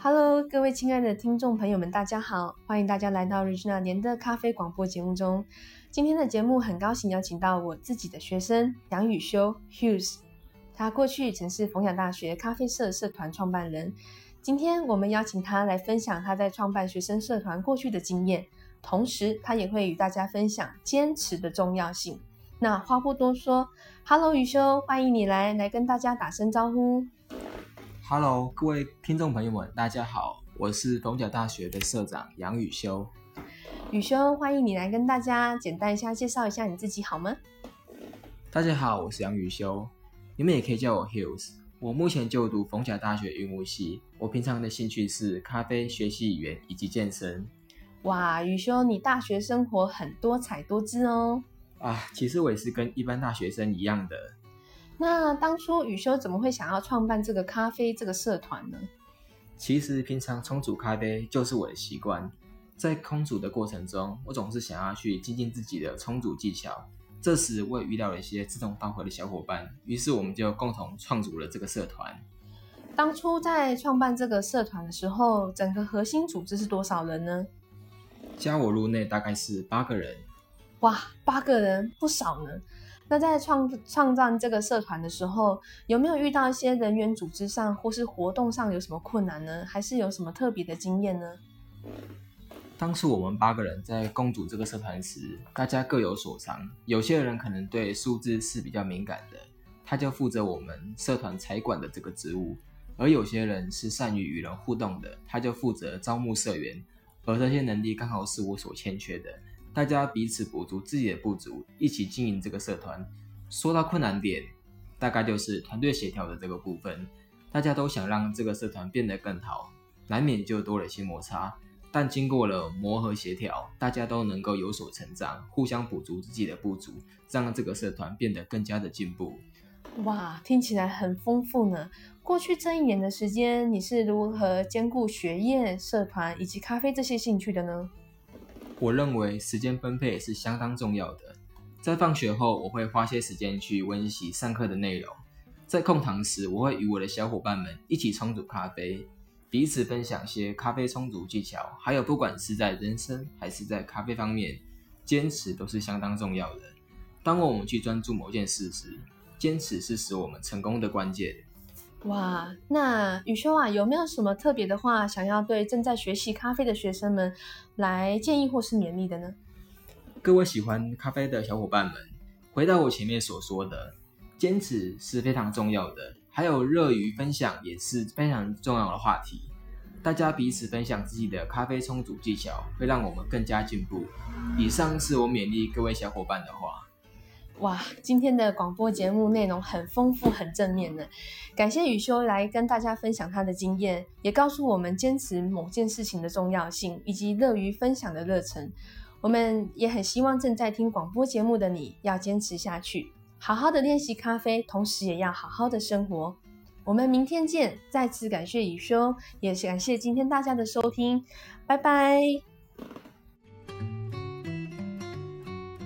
Hello，各位亲爱的听众朋友们，大家好！欢迎大家来到 Regina 年的咖啡广播节目中。今天的节目很高兴邀请到我自己的学生杨宇修 Hughes，他过去曾是逢甲大学咖啡社社团创办人。今天我们邀请他来分享他在创办学生社团过去的经验，同时他也会与大家分享坚持的重要性。那话不多说，Hello，宇修，欢迎你来来跟大家打声招呼。Hello，各位听众朋友们，大家好，我是逢甲大学的社长杨宇修。宇修，欢迎你来跟大家简单一下介绍一下你自己好吗？大家好，我是杨宇修，你们也可以叫我 Hills。我目前就读逢甲大学运务系，我平常的兴趣是咖啡、学习语言以及健身。哇，宇修，你大学生活很多彩多姿哦。啊，其实我也是跟一般大学生一样的。那当初宇修怎么会想要创办这个咖啡这个社团呢？其实平常冲煮咖啡就是我的习惯，在空煮的过程中，我总是想要去精进自己的冲煮技巧。这时我也遇到了一些志同道合的小伙伴，于是我们就共同创组了这个社团。当初在创办这个社团的时候，整个核心组织是多少人呢？加我入内大概是八个人。哇，八个人不少呢。那在创创造这个社团的时候，有没有遇到一些人员组织上或是活动上有什么困难呢？还是有什么特别的经验呢？当初我们八个人在共组这个社团时，大家各有所长。有些人可能对数字是比较敏感的，他就负责我们社团财管的这个职务；而有些人是善于与人互动的，他就负责招募社员。而这些能力刚好是我所欠缺的。大家彼此补足自己的不足，一起经营这个社团。说到困难点，大概就是团队协调的这个部分。大家都想让这个社团变得更好，难免就多了一些摩擦。但经过了磨合协调，大家都能够有所成长，互相补足自己的不足，让这个社团变得更加的进步。哇，听起来很丰富呢。过去这一年的时间，你是如何兼顾学业、社团以及咖啡这些兴趣的呢？我认为时间分配是相当重要的。在放学后，我会花些时间去温习上课的内容；在空堂时，我会与我的小伙伴们一起冲煮咖啡，彼此分享些咖啡冲煮技巧。还有，不管是在人生还是在咖啡方面，坚持都是相当重要的。当我们去专注某件事时，坚持是使我们成功的关键。哇，那宇修啊，有没有什么特别的话想要对正在学习咖啡的学生们来建议或是勉励的呢？各位喜欢咖啡的小伙伴们，回到我前面所说的，坚持是非常重要的，还有乐于分享也是非常重要的话题。大家彼此分享自己的咖啡冲煮技巧，会让我们更加进步。以上是我勉励各位小伙伴的话。哇，今天的广播节目内容很丰富，很正面呢。感谢宇修来跟大家分享他的经验，也告诉我们坚持某件事情的重要性，以及乐于分享的热忱。我们也很希望正在听广播节目的你要坚持下去，好好的练习咖啡，同时也要好好的生活。我们明天见！再次感谢宇修，也感谢今天大家的收听，拜拜。